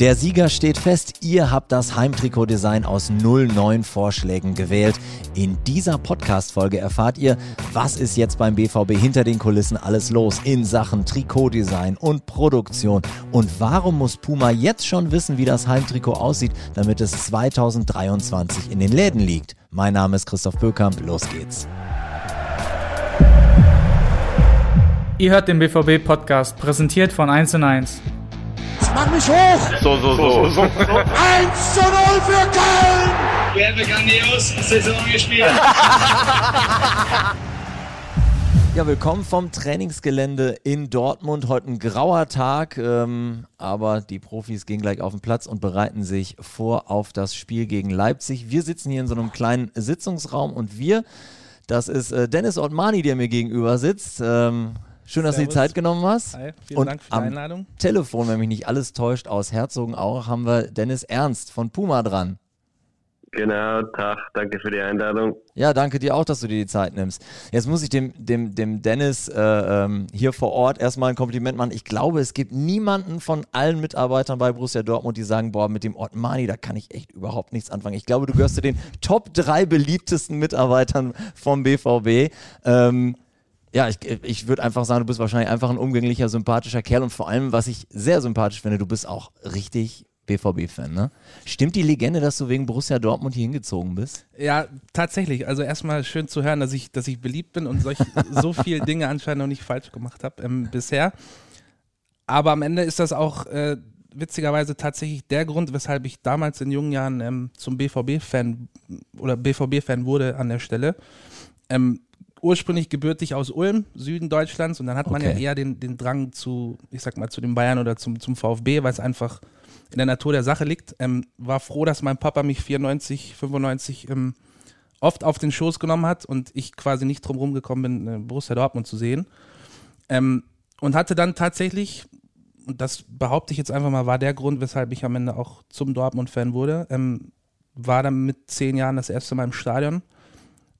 Der Sieger steht fest. Ihr habt das Heimtrikot-Design aus 09 Vorschlägen gewählt. In dieser Podcast-Folge erfahrt ihr, was ist jetzt beim BVB hinter den Kulissen alles los in Sachen Trikotdesign und Produktion. Und warum muss Puma jetzt schon wissen, wie das Heimtrikot aussieht, damit es 2023 in den Läden liegt? Mein Name ist Christoph Böckamp. Los geht's. Ihr hört den BVB-Podcast, präsentiert von 1 und 1. Mach mich hoch! So, so, so. so, so. 1 zu 0 für Köln! Wir haben grandios Saison gespielt. Ja, willkommen vom Trainingsgelände in Dortmund. Heute ein grauer Tag, ähm, aber die Profis gehen gleich auf den Platz und bereiten sich vor auf das Spiel gegen Leipzig. Wir sitzen hier in so einem kleinen Sitzungsraum und wir, das ist äh, Dennis Ottmani, der mir gegenüber sitzt. Ähm, Schön, dass Servus. du die Zeit genommen hast. Hi, vielen und Dank für die Einladung. Telefon, wenn mich nicht alles täuscht, aus Herzogenaurach haben wir Dennis Ernst von Puma dran. Genau, Tag, danke für die Einladung. Ja, danke dir auch, dass du dir die Zeit nimmst. Jetzt muss ich dem, dem, dem Dennis äh, ähm, hier vor Ort erstmal ein Kompliment machen. Ich glaube, es gibt niemanden von allen Mitarbeitern bei Borussia Dortmund, die sagen, boah, mit dem Ottmani, da kann ich echt überhaupt nichts anfangen. Ich glaube, du gehörst zu den Top 3 beliebtesten Mitarbeitern vom BVB. Ähm, ja, ich, ich würde einfach sagen, du bist wahrscheinlich einfach ein umgänglicher, sympathischer Kerl und vor allem, was ich sehr sympathisch finde, du bist auch richtig BVB-Fan, ne? Stimmt die Legende, dass du wegen Borussia Dortmund hier hingezogen bist? Ja, tatsächlich. Also erstmal schön zu hören, dass ich, dass ich beliebt bin und solch, so viele Dinge anscheinend noch nicht falsch gemacht habe ähm, bisher. Aber am Ende ist das auch äh, witzigerweise tatsächlich der Grund, weshalb ich damals in jungen Jahren ähm, zum BVB-Fan oder BVB-Fan wurde an der Stelle. Ähm, ursprünglich gebürtig aus Ulm, Süden Deutschlands, und dann hat man okay. ja eher den, den Drang zu, ich sag mal, zu den Bayern oder zum, zum VfB, weil es einfach in der Natur der Sache liegt. Ähm, war froh, dass mein Papa mich 94, 95 ähm, oft auf den Schoß genommen hat und ich quasi nicht drum rumgekommen bin, äh, Borussia Dortmund zu sehen. Ähm, und hatte dann tatsächlich, und das behaupte ich jetzt einfach mal, war der Grund, weshalb ich am Ende auch zum Dortmund-Fan wurde, ähm, war dann mit zehn Jahren das erste Mal im Stadion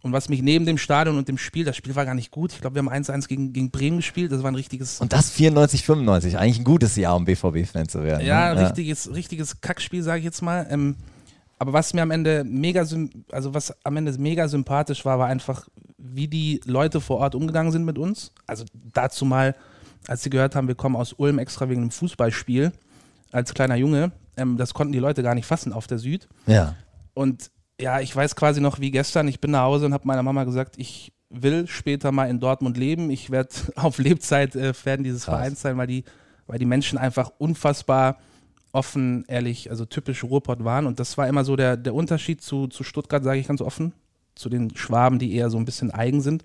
und was mich neben dem Stadion und dem Spiel, das Spiel war gar nicht gut. Ich glaube, wir haben 1-1 gegen, gegen Bremen gespielt. Das war ein richtiges. Und das 94, 95. Eigentlich ein gutes Jahr, um BVB-Fan zu werden. Ja, ne? richtiges, richtiges Kackspiel, sage ich jetzt mal. Ähm, aber was mir am Ende mega, also was am Ende mega sympathisch war, war einfach, wie die Leute vor Ort umgegangen sind mit uns. Also dazu mal, als sie gehört haben, wir kommen aus Ulm extra wegen einem Fußballspiel als kleiner Junge. Ähm, das konnten die Leute gar nicht fassen auf der Süd. Ja. Und ja, ich weiß quasi noch wie gestern, ich bin nach Hause und habe meiner Mama gesagt, ich will später mal in Dortmund leben. Ich werde auf Lebzeit äh, Fan dieses Krass. Vereins sein, weil die, weil die Menschen einfach unfassbar offen, ehrlich, also typisch Ruhrpott waren. Und das war immer so der, der Unterschied zu, zu Stuttgart, sage ich ganz offen, zu den Schwaben, die eher so ein bisschen eigen sind.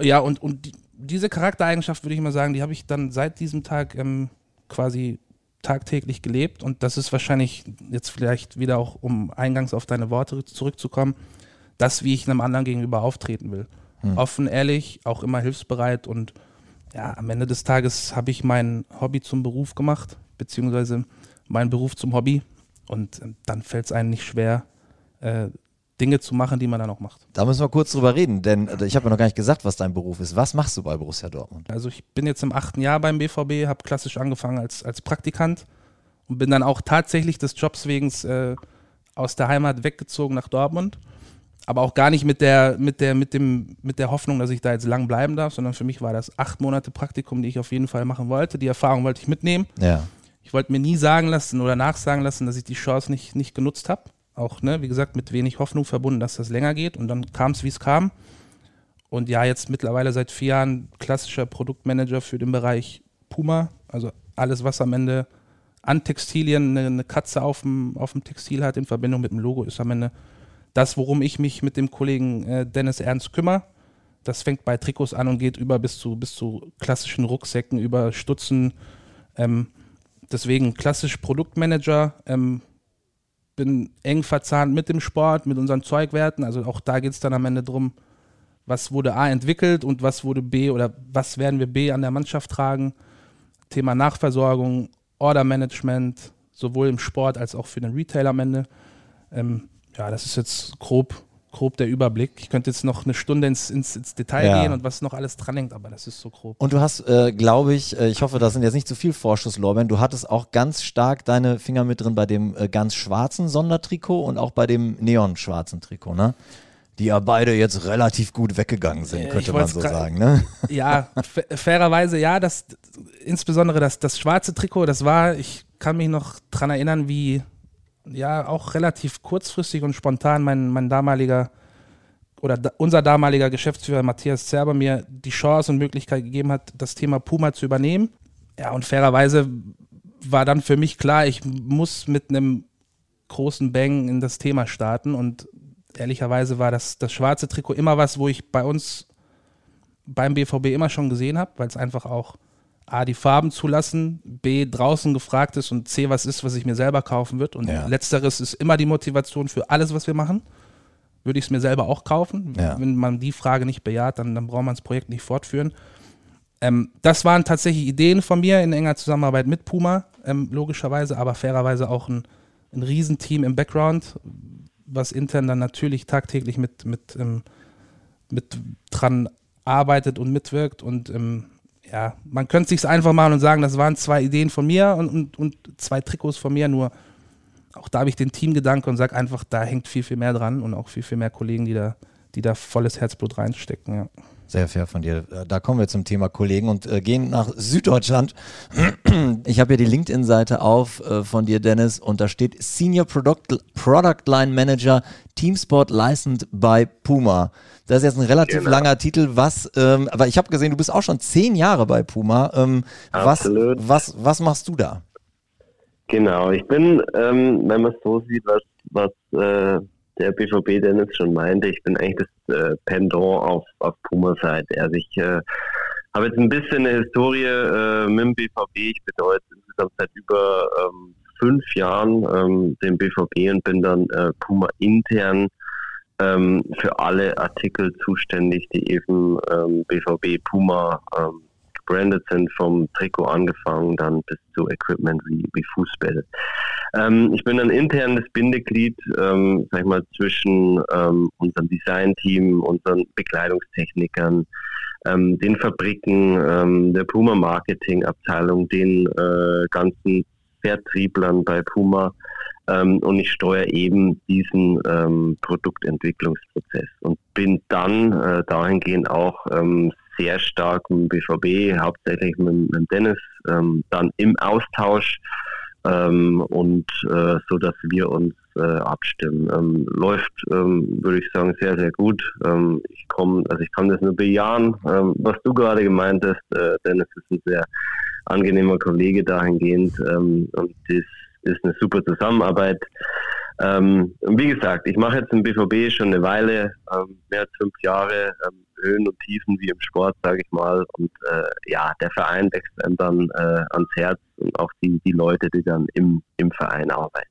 Ja, und, und die, diese Charaktereigenschaft, würde ich mal sagen, die habe ich dann seit diesem Tag ähm, quasi tagtäglich gelebt und das ist wahrscheinlich jetzt vielleicht wieder auch, um eingangs auf deine Worte zurückzukommen, das, wie ich einem anderen gegenüber auftreten will. Hm. Offen, ehrlich, auch immer hilfsbereit und ja, am Ende des Tages habe ich mein Hobby zum Beruf gemacht, beziehungsweise meinen Beruf zum Hobby und dann fällt es einem nicht schwer, äh, Dinge zu machen, die man dann auch macht. Da müssen wir kurz drüber reden, denn äh, ich habe ja noch gar nicht gesagt, was dein Beruf ist. Was machst du bei Borussia Dortmund? Also ich bin jetzt im achten Jahr beim BVB, habe klassisch angefangen als, als Praktikant und bin dann auch tatsächlich des Jobs wegen äh, aus der Heimat weggezogen nach Dortmund. Aber auch gar nicht mit der, mit, der, mit, dem, mit der Hoffnung, dass ich da jetzt lang bleiben darf, sondern für mich war das acht Monate Praktikum, die ich auf jeden Fall machen wollte. Die Erfahrung wollte ich mitnehmen. Ja. Ich wollte mir nie sagen lassen oder nachsagen lassen, dass ich die Chance nicht, nicht genutzt habe auch, ne, wie gesagt, mit wenig Hoffnung verbunden, dass das länger geht. Und dann kam es, wie es kam. Und ja, jetzt mittlerweile seit vier Jahren klassischer Produktmanager für den Bereich Puma. Also alles, was am Ende an Textilien eine, eine Katze auf dem, auf dem Textil hat in Verbindung mit dem Logo, ist am Ende das, worum ich mich mit dem Kollegen äh, Dennis Ernst kümmere. Das fängt bei Trikots an und geht über bis zu, bis zu klassischen Rucksäcken, über Stutzen. Ähm, deswegen klassisch Produktmanager. Ähm, bin eng verzahnt mit dem Sport, mit unseren Zeugwerten. Also auch da geht es dann am Ende darum, was wurde A entwickelt und was wurde B oder was werden wir B an der Mannschaft tragen. Thema Nachversorgung, Ordermanagement, sowohl im Sport als auch für den Retail am Ende. Ähm, ja, das ist jetzt grob, grob der Überblick. Ich könnte jetzt noch eine Stunde ins, ins, ins Detail Ja. gehen und was noch alles dranhängt, aber das ist so grob. Und du hast, äh, glaube ich, äh, ich hoffe, das sind jetzt nicht zu viel Vorschusslorbeeren, du hattest auch ganz stark deine Finger mit drin bei dem äh, ganz schwarzen Sondertrikot und auch bei dem neonschwarzen Trikot, ne? Die ja beide jetzt relativ gut weggegangen sind, Äh, könnte man so sagen, ne? Ja, fa- fairerweise ja, das insbesondere das, das schwarze Trikot, das war, ich kann mich noch dran erinnern, wie ja auch relativ kurzfristig und spontan mein, mein damaliger oder da, unser damaliger Geschäftsführer Matthias Zerber mir die Chance und Möglichkeit gegeben hat, das Thema Puma zu übernehmen. Ja, und fairerweise war dann für mich klar, ich muss mit einem großen Bang in das Thema starten und ehrlicherweise war das, das schwarze Trikot immer was, wo ich bei uns beim BVB immer schon gesehen habe, weil es einfach auch A, die Farben zulassen, B, draußen gefragt ist und C, was ist, was ich mir selber kaufen wird. Und Ja. letzteres ist immer die Motivation für alles, was wir machen. Würde ich es mir selber auch kaufen. Ja. Wenn man die Frage nicht bejaht, dann, dann braucht man das Projekt nicht fortführen. Ähm, das waren tatsächlich Ideen von mir in enger Zusammenarbeit mit Puma, ähm, logischerweise, aber fairerweise auch ein, ein Riesenteam im Background, was intern dann natürlich tagtäglich mit, mit, ähm, mit dran arbeitet und mitwirkt. Und ähm, ja, man könnte sich einfach machen und sagen, das waren zwei Ideen von mir und, und, und zwei Trikots von mir, nur auch da habe ich den Teamgedanke und sage einfach, da hängt viel, viel mehr dran und auch viel, viel mehr Kollegen, die da, die da volles Herzblut reinstecken. Ja. Sehr fair von dir. Äh, Da kommen wir zum Thema Kollegen und äh, gehen nach Süddeutschland. Ich habe hier die LinkedIn-Seite auf äh, von dir, Dennis, und da steht Senior Product, Product Line Manager Teamsport Licensed by Puma. Das ist jetzt ein relativ Genau. langer Titel. Was, ähm, aber ich habe gesehen, du bist auch schon zehn Jahre bei Puma. Ähm, was, Absolut. was, was machst du da? Genau, ich bin, ähm, wenn man es so sieht, was, was äh, der BVB Dennis schon meinte, ich bin eigentlich das äh, Pendant auf, auf Puma-Seite. Also ich äh, habe jetzt ein bisschen eine Historie äh, mit dem BVB. Ich betreue jetzt insgesamt seit über ähm, fünf Jahren ähm, den BVB und bin dann äh, Puma intern ähm, für alle Artikel zuständig, die eben ähm, BVB Puma ähm, gebrandet sind, vom Trikot angefangen, dann bis zu Equipment wie, wie Fußbälle. Ähm, ich bin ein internes Bindeglied, ähm, sag ich mal, zwischen ähm, unserem Designteam, unseren Bekleidungstechnikern, ähm, den Fabriken, ähm, der Puma Marketing Abteilung, den äh, ganzen Vertrieblern bei Puma ähm, und ich steuere eben diesen ähm, Produktentwicklungsprozess und bin dann äh, dahingehend auch ähm, sehr stark mit BVB, hauptsächlich mit, mit Dennis, ähm, dann im Austausch ähm, und äh, so, dass wir uns äh, abstimmen. Ähm, läuft, würde ich sagen, sehr, sehr gut. Ich komme, also ich kann das nur bejahen, was du gerade gemeint hast. Äh, Dennis ist ein sehr angenehmer Kollege dahingehend und das ist eine super Zusammenarbeit. Ähm, und wie gesagt, ich mache jetzt im BVB schon eine Weile, ähm, mehr als fünf Jahre, ähm, Höhen und Tiefen wie im Sport, sage ich mal. Und äh, ja, der Verein wächst einem dann äh, ans Herz und auch die, die Leute, die dann im, im Verein arbeiten.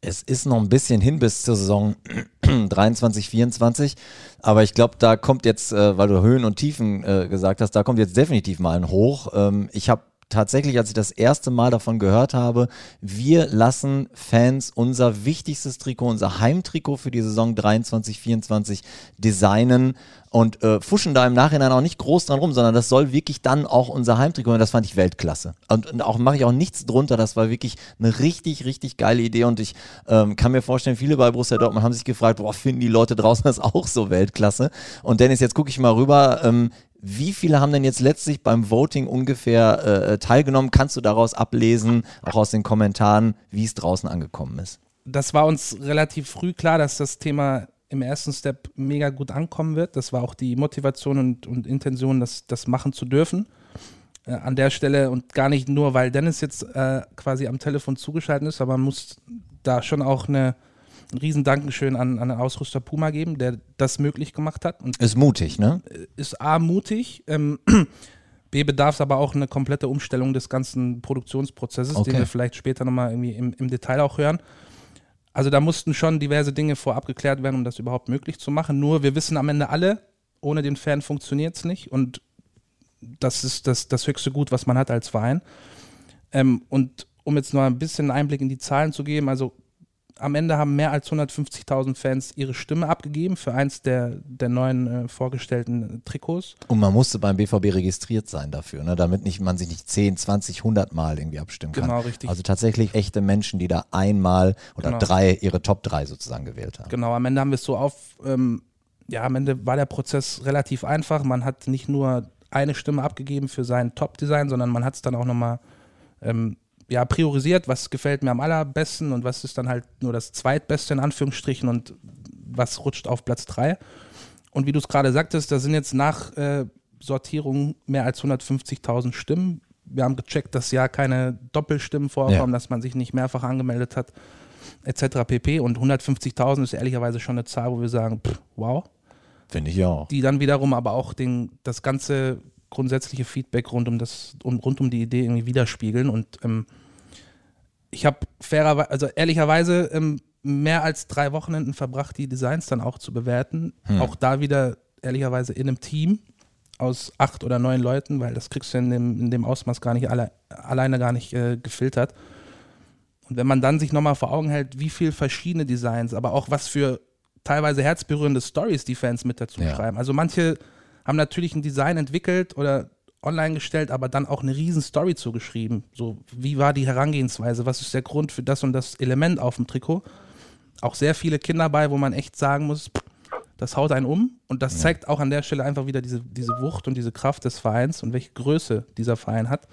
Es ist noch ein bisschen hin bis zur Saison 23, 24, aber ich glaube, da kommt jetzt, äh, weil du Höhen und Tiefen äh, gesagt hast, da kommt jetzt definitiv mal ein Hoch. Ähm, ich habe tatsächlich, als ich das erste Mal davon gehört habe, wir lassen Fans unser wichtigstes Trikot, unser Heimtrikot für die Saison 23, 24 designen und äh, fuschen da im Nachhinein auch nicht groß dran rum, sondern das soll wirklich dann auch unser Heimtrikot und das fand ich Weltklasse. Und, und auch mache ich auch nichts drunter, das war wirklich eine richtig, richtig geile Idee und ich ähm, kann mir vorstellen, viele bei Borussia Dortmund haben sich gefragt, boah, finden die Leute draußen das auch so Weltklasse? Und Dennis, jetzt gucke ich mal rüber, ähm, wie viele haben denn jetzt letztlich beim Voting ungefähr äh, teilgenommen? Kannst du daraus ablesen, auch aus den Kommentaren, wie es draußen angekommen ist? Das war uns relativ früh klar, dass das Thema im ersten Step mega gut ankommen wird. Das war auch die Motivation und, und Intention, das, das machen zu dürfen. Äh, an der Stelle und gar nicht nur, weil Dennis jetzt äh, quasi am Telefon zugeschaltet ist, aber man muss da schon auch eine, ein riesen Dankeschön an, an den Ausrüster Puma geben, der das möglich gemacht hat. Und Ist mutig, ne? ist A, mutig, ähm, B, bedarf es aber auch eine komplette Umstellung des ganzen Produktionsprozesses, Okay. den wir vielleicht später nochmal irgendwie im, im Detail auch hören. Also da mussten schon diverse Dinge vorab geklärt werden, um das überhaupt möglich zu machen. Nur wir wissen am Ende alle, ohne den Fan funktioniert es nicht und das ist das, das höchste Gut, was man hat als Verein. Ähm, und um jetzt noch ein bisschen Einblick in die Zahlen zu geben, also am Ende haben mehr als 150.000 Fans ihre Stimme abgegeben für eins der, der neuen äh, vorgestellten Trikots. Und man musste beim BVB registriert sein dafür, ne? damit nicht, man sich nicht 10, 20, 100 Mal irgendwie abstimmen kann. Genau, richtig. Also tatsächlich echte Menschen, die da einmal oder Genau. drei, ihre Top 3 sozusagen gewählt haben. Genau, am Ende haben wir es so auf, ähm, ja, am Ende war der Prozess relativ einfach. Man hat nicht nur eine Stimme abgegeben für sein Top-Design, sondern man hat es dann auch nochmal ähm, ja, priorisiert, was gefällt mir am allerbesten und was ist dann halt nur das zweitbeste in Anführungsstrichen und was rutscht auf Platz 3. Und wie du es gerade sagtest, da sind jetzt nach äh, Sortierung mehr als 150.000 Stimmen. Wir haben gecheckt, dass ja keine Doppelstimmen vorkommen, Ja. dass man sich nicht mehrfach angemeldet hat, etc. pp. Und 150.000 ist ehrlicherweise schon eine Zahl, wo wir sagen, pff, wow. Finde ich auch. Die dann wiederum aber auch den, das ganze grundsätzliche Feedback rund um, das, um, rund um die Idee irgendwie widerspiegeln. Und ähm, ich habe fairerweise, also ehrlicherweise ähm, mehr als drei Wochenenden verbracht, die Designs dann auch zu bewerten. Auch da wieder ehrlicherweise in einem Team aus acht oder neun Leuten, weil das kriegst du in dem, in dem Ausmaß gar nicht alle, alleine gar nicht äh, gefiltert. Und wenn man dann sich nochmal vor Augen hält, wie viel verschiedene Designs, aber auch was für teilweise herzberührende Stories die Fans mit dazu Ja. schreiben. Also manche haben natürlich ein Design entwickelt oder online gestellt, aber dann auch eine riesen Story zugeschrieben. So, wie war die Herangehensweise? Was ist der Grund für das und das Element auf dem Trikot? Auch sehr viele Kinder bei, wo man echt sagen muss, das haut einen um. Und das zeigt auch an der Stelle einfach wieder diese, diese Wucht und diese Kraft des Vereins und welche Größe dieser Verein hat.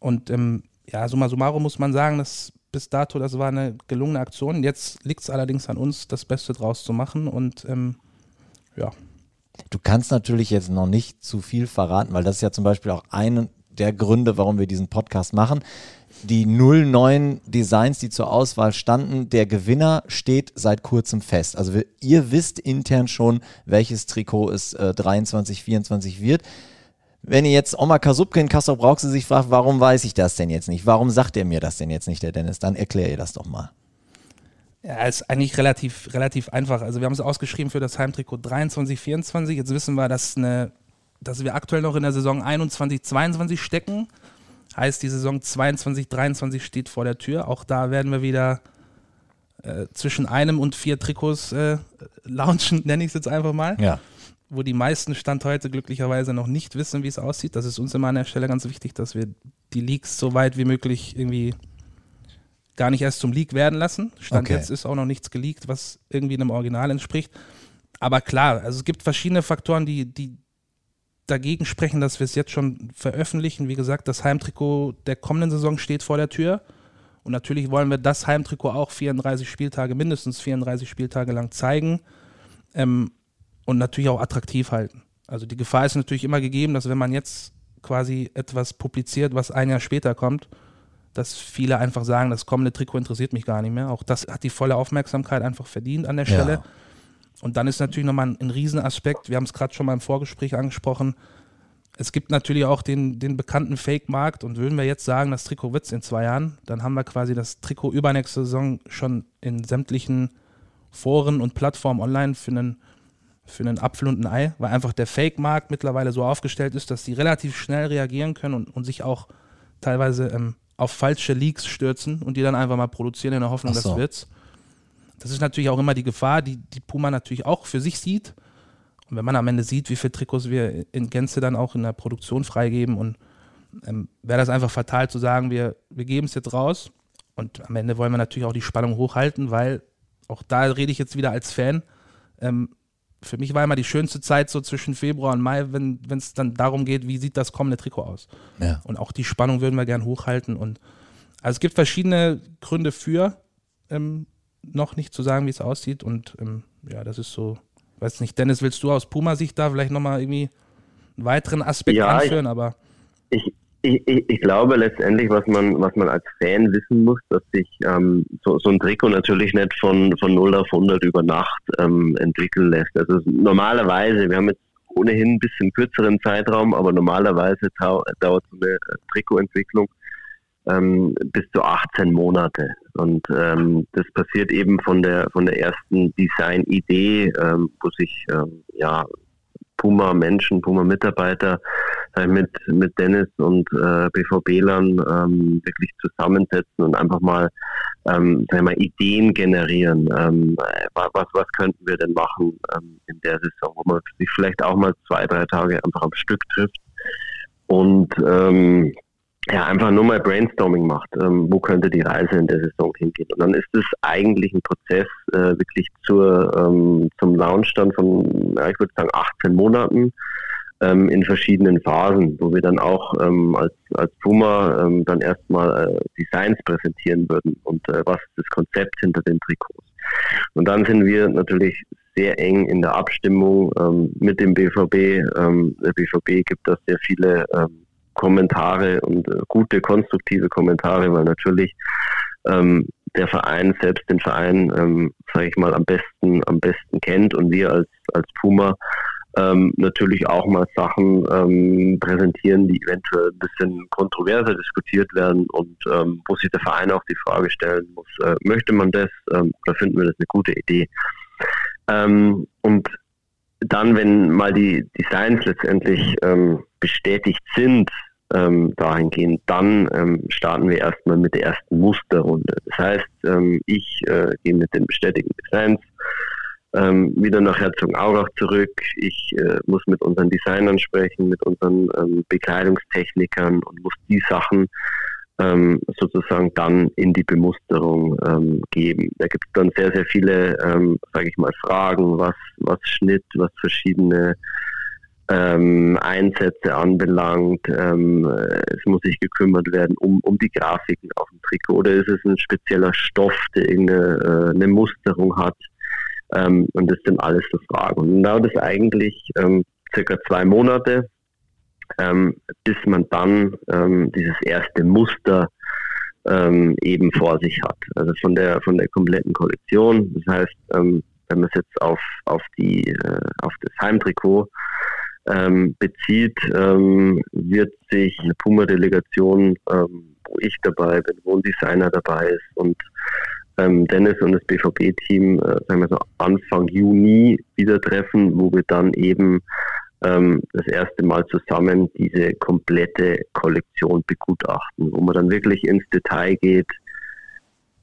Und ähm, ja, summa summarum muss man sagen, dass bis dato, das war eine gelungene Aktion. Jetzt liegt es allerdings an uns, das Beste draus zu machen. Und ähm, ja, Du kannst natürlich jetzt noch nicht zu viel verraten, weil das ist ja zum Beispiel auch einer der Gründe, warum wir diesen Podcast machen. Die 09 Designs, die zur Auswahl standen, der Gewinner steht seit kurzem fest. Also wir, ihr wisst intern schon, welches Trikot es äh, 23, 24 wird. Wenn ihr jetzt Oma Kasubke in Kassel Brauxel sich fragt, warum weiß ich das denn jetzt nicht? Warum sagt er mir das denn jetzt nicht, der Dennis? Dann erklär ihr das doch mal. Ja, ist eigentlich relativ, relativ einfach. Also wir haben es ausgeschrieben für das Heimtrikot 23, 24. Jetzt wissen wir, dass, eine, dass wir aktuell noch in der Saison 21, 22 stecken. Heißt, die Saison 22, 23 steht vor der Tür. Auch da werden wir wieder äh, zwischen einem und vier Trikots äh, launchen, nenne ich es jetzt einfach mal. Ja. Wo die meisten Stand heute glücklicherweise noch nicht wissen, wie es aussieht. Das ist uns immer an der Stelle ganz wichtig, dass wir die Leaks so weit wie möglich irgendwie gar nicht erst zum Leak werden lassen. Stand Okay. jetzt ist auch noch nichts geleakt, was irgendwie einem Original entspricht. Aber klar, also es gibt verschiedene Faktoren, die, die dagegen sprechen, dass wir es jetzt schon veröffentlichen. Wie gesagt, das Heimtrikot der kommenden Saison steht vor der Tür. Und natürlich wollen wir das Heimtrikot auch 34 Spieltage, mindestens 34 Spieltage lang zeigen ähm, und natürlich auch attraktiv halten. Also die Gefahr ist natürlich immer gegeben, dass wenn man jetzt quasi etwas publiziert, was ein Jahr später kommt, dass viele einfach sagen, das kommende Trikot interessiert mich gar nicht mehr. Auch das hat die volle Aufmerksamkeit einfach verdient an der Stelle. Ja. Und dann ist natürlich nochmal ein, ein Riesenaspekt, wir haben es gerade schon mal im Vorgespräch angesprochen, es gibt natürlich auch den, den bekannten Fake-Markt und würden wir jetzt sagen, das Trikot wird in zwei Jahren, dann haben wir quasi das Trikot übernächste Saison schon in sämtlichen Foren und Plattformen online für einen, für einen Apfel und ein Ei, weil einfach der Fake-Markt mittlerweile so aufgestellt ist, dass die relativ schnell reagieren können und, und sich auch teilweise ähm, auf falsche Leaks stürzen und die dann einfach mal produzieren in der Hoffnung, so. das wird's. Das ist natürlich auch immer die Gefahr, die die Puma natürlich auch für sich sieht. Und wenn man am Ende sieht, wie viele Trikots wir in Gänze dann auch in der Produktion freigeben und ähm, wäre das einfach fatal zu sagen, wir, wir geben es jetzt raus und am Ende wollen wir natürlich auch die Spannung hochhalten, weil auch da rede ich jetzt wieder als Fan. Ähm, für mich war immer die schönste Zeit so zwischen Februar und Mai, wenn es dann darum geht, wie sieht das kommende Trikot aus. Ja. Und auch die Spannung würden wir gern hochhalten. Und also es gibt verschiedene Gründe für, ähm, noch nicht zu sagen, wie es aussieht. Und ähm, ja, das ist so, weiß nicht, Dennis, willst du aus Puma-Sicht da vielleicht nochmal irgendwie einen weiteren Aspekt Ja, ich- anführen? Aber ich, ich, ich ich glaube letztendlich, was man, was man als Fan wissen muss, dass sich ähm, so, so ein Trikot natürlich nicht von, von 0 auf 100 über Nacht ähm, entwickeln lässt. Also normalerweise, wir haben jetzt ohnehin ein bisschen kürzeren Zeitraum, aber normalerweise dauert so eine äh, Trikotentwicklung ähm, bis zu 18 Monate. Und ähm, das passiert eben von der von der ersten Design-Idee, ähm, wo sich ähm, ja Puma-Menschen, Puma-Mitarbeiter mit, mit Dennis und äh, BVB-Lern ähm, wirklich zusammensetzen und einfach mal ähm, sagen wir Ideen generieren. Ähm, was, was könnten wir denn machen ähm, in der Saison, wo man sich vielleicht auch mal zwei, drei Tage einfach am Stück trifft und ähm, ja, einfach nur mal Brainstorming macht, ähm, wo könnte die Reise in der Saison hingehen. Und dann ist es eigentlich ein Prozess äh, wirklich zur, ähm, zum Launch dann von, ja, ich würde sagen, 18 Monaten ähm, in verschiedenen Phasen, wo wir dann auch ähm, als, als Puma ähm, dann erstmal äh, Designs präsentieren würden und äh, was ist das Konzept hinter den Trikots. Und dann sind wir natürlich sehr eng in der Abstimmung ähm, mit dem BVB. Der BVB gibt da sehr viele Kommentare und äh, gute, konstruktive Kommentare, weil natürlich ähm, der Verein selbst den Verein, ähm, sage ich mal, am besten, am besten kennt und wir als, als Puma ähm, natürlich auch mal Sachen ähm, präsentieren, die eventuell ein bisschen kontroverser diskutiert werden und ähm, wo sich der Verein auch die Frage stellen muss, äh, möchte man das ähm, oder finden wir das eine gute Idee? Ähm, und dann, wenn mal die Designs letztendlich ähm, bestätigt sind, ähm, dahingehend, dann ähm, starten wir erstmal mit der ersten Musterrunde. Das heißt, ähm, ich äh, gehe mit den bestätigten Designs ähm, wieder nach Herzogenaurach zurück. Ich äh, muss mit unseren Designern sprechen, mit unseren ähm, Bekleidungstechnikern und muss die Sachen ähm, sozusagen dann in die Bemusterung ähm, geben. Da gibt es dann sehr, sehr viele, ähm, sage ich mal, Fragen, was, was Schnitt, was verschiedene ähm, Einsätze anbelangt. Ähm, es muss sich gekümmert werden um, um die Grafiken auf dem Trikot oder ist es ein spezieller Stoff, der irgendeine äh, eine Musterung hat. Ähm, und das sind alles so Fragen. Und dauert es eigentlich ähm, circa zwei Monate, ähm, bis man dann ähm, dieses erste Muster ähm, eben vor sich hat. Also von der von der kompletten Kollektion. Das heißt, ähm, wenn man es jetzt auf auf die äh, auf das Heimtrikot ähm, bezieht, ähm, wird sich eine Puma-Delegation, wo ich dabei bin, wo ein Designer dabei ist und Dennis und das BVB-Team, äh, sagen wir so Anfang Juni wieder treffen, wo wir dann eben ähm, das erste Mal zusammen diese komplette Kollektion begutachten, wo man dann wirklich ins Detail geht,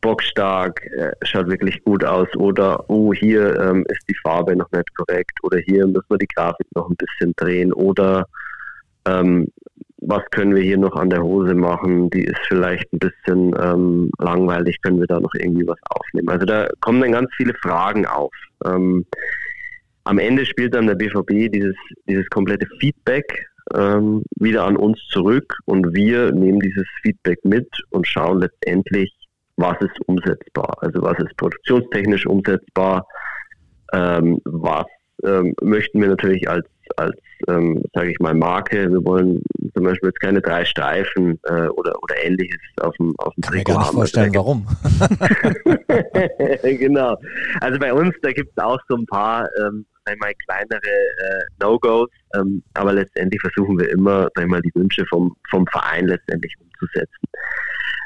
bockstark, äh, schaut wirklich gut aus oder oh, hier ähm, ist die Farbe noch nicht korrekt oder hier müssen wir die Grafik noch ein bisschen drehen oder ähm, was können wir hier noch an der Hose machen, die ist vielleicht ein bisschen ähm, langweilig, können wir da noch irgendwie was aufnehmen. Also da kommen dann ganz viele Fragen auf. Ähm, am Ende spielt dann der BVB dieses, dieses komplette Feedback ähm, wieder an uns zurück und wir nehmen dieses Feedback mit und schauen letztendlich, was ist umsetzbar. Also was ist produktionstechnisch umsetzbar, ähm, was ähm, möchten wir natürlich als, als ähm, sage ich mal, Marke, wir wollen zum Beispiel jetzt keine drei Streifen äh, oder, oder ähnliches auf dem, auf dem Kann Trikot mir gar nicht vorstellen, warum. genau. Also bei uns, da gibt es auch so ein paar ähm, einmal kleinere äh, No-Gos, ähm, aber letztendlich versuchen wir immer, einmal die Wünsche vom, vom Verein letztendlich umzusetzen.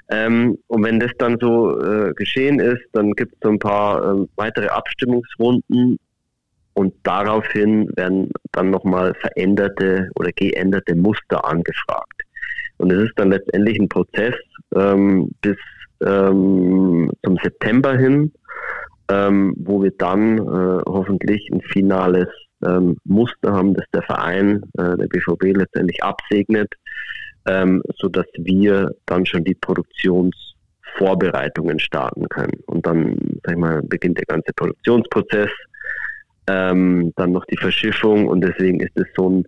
Ähm, und wenn das dann so äh, geschehen ist, dann gibt es so ein paar äh, weitere Abstimmungsrunden und daraufhin werden dann nochmal veränderte oder geänderte Muster angefragt. Und es ist dann letztendlich ein Prozess ähm, bis ähm, zum September hin, ähm, wo wir dann äh, hoffentlich ein finales ähm, Muster haben, das der Verein, äh, der BVB letztendlich absegnet, ähm, so dass wir dann schon die Produktionsvorbereitungen starten können. Und dann, sag ich mal, beginnt der ganze Produktionsprozess. Ähm, dann noch die Verschiffung und deswegen ist es so ein